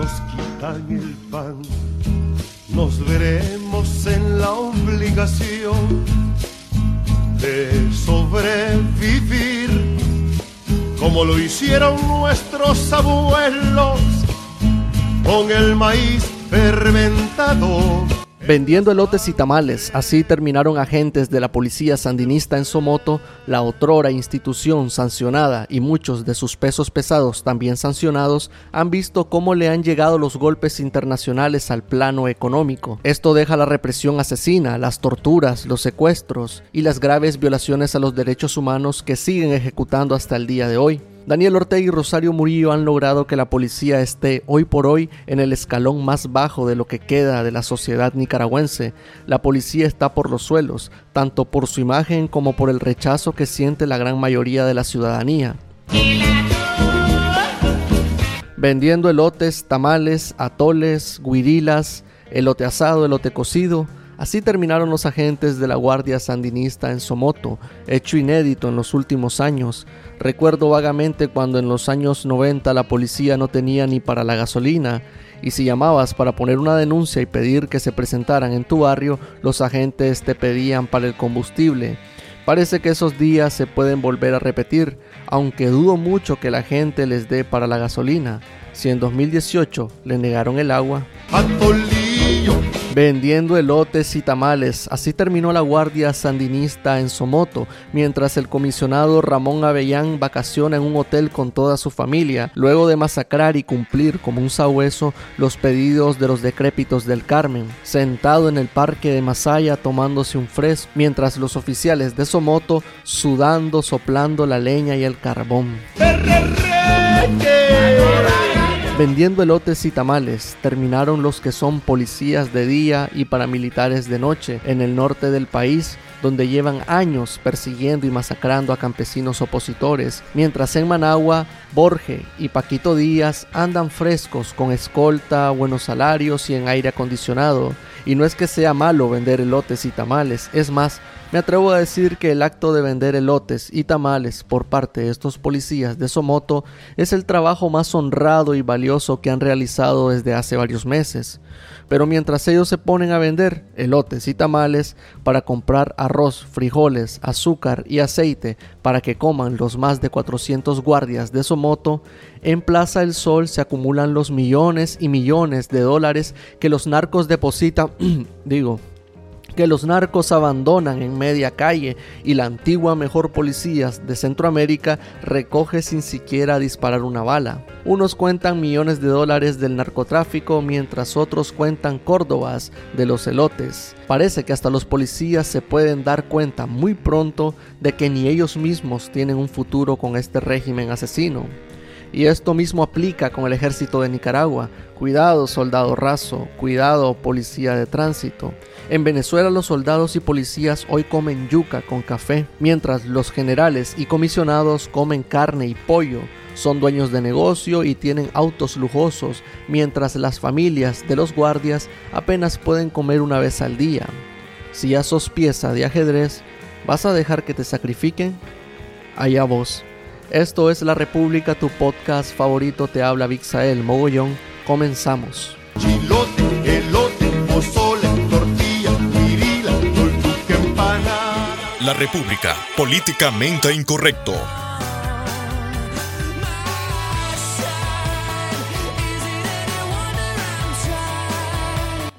nos quitan el pan, nos veremos en la obligación de sobrevivir como lo hicieron nuestros abuelos con el maíz fermentado Vendiendo elotes y tamales, así terminaron agentes de la policía sandinista en Somoto, la otrora institución sancionada y muchos de sus pesos pesados también sancionados han visto cómo le han llegado los golpes internacionales al plano económico. Esto deja la represión asesina, las torturas, los secuestros y las graves violaciones a los derechos humanos que siguen ejecutando hasta el día de hoy. Daniel Ortega y Rosario Murillo han logrado que la policía esté hoy por hoy en el escalón más bajo de lo que queda de la sociedad nicaragüense. La policía está por los suelos, tanto por su imagen como por el rechazo que siente la gran mayoría de la ciudadanía. Vendiendo elotes, tamales, atoles, guirilas, elote asado, elote cocido, Así terminaron los agentes de la Guardia Sandinista en Somoto, hecho inédito en los últimos años. Recuerdo vagamente cuando en los años 90 la policía no tenía ni para la gasolina y si llamabas para poner una denuncia y pedir que se presentaran en tu barrio, los agentes te pedían para el combustible. Parece que esos días se pueden volver a repetir, aunque dudo mucho que la gente les dé para la gasolina. Si en 2018 le negaron el agua vendiendo elotes y tamales. Así terminó la Guardia Sandinista en Somoto, mientras el comisionado Ramón Avellán vacaciona en un hotel con toda su familia, luego de masacrar y cumplir como un sabueso los pedidos de los decrépitos del Carmen, sentado en el parque de Masaya tomándose un fresco, mientras los oficiales de Somoto sudando, soplando la leña y el carbón. Vendiendo elotes y tamales, terminaron los que son policías de día y paramilitares de noche en el norte del país, donde llevan años persiguiendo y masacrando a campesinos opositores, mientras en Managua, Borge y Paquito Díaz andan frescos con escolta, buenos salarios y en aire acondicionado. Y no es que sea malo vender elotes y tamales, es más, me atrevo a decir que el acto de vender elotes y tamales por parte de estos policías de Somoto es el trabajo más honrado y valioso que han realizado desde hace varios meses. Pero mientras ellos se ponen a vender elotes y tamales para comprar arroz, frijoles, azúcar y aceite para que coman los más de 400 guardias de Somoto, en Plaza del Sol se acumulan los millones y millones de dólares que los narcos depositan, digo, que los narcos abandonan en media calle y la antigua mejor policía de Centroamérica recoge sin siquiera disparar una bala. Unos cuentan millones de dólares del narcotráfico mientras otros cuentan córdobas de los elotes. Parece que hasta los policías se pueden dar cuenta muy pronto de que ni ellos mismos tienen un futuro con este régimen asesino. Y esto mismo aplica con el ejército de Nicaragua. Cuidado soldado raso, cuidado policía de tránsito. En Venezuela los soldados y policías hoy comen yuca con café, mientras los generales y comisionados comen carne y pollo. Son dueños de negocio y tienen autos lujosos, mientras las familias de los guardias apenas pueden comer una vez al día. Si ya sos pieza de ajedrez, ¿vas a dejar que te sacrifiquen? Allá vos. Esto es La República, tu podcast favorito. Te habla Vixael Mogollón. Comenzamos. Chilote, elote, pozole, tortilla, La República, políticamente incorrecto.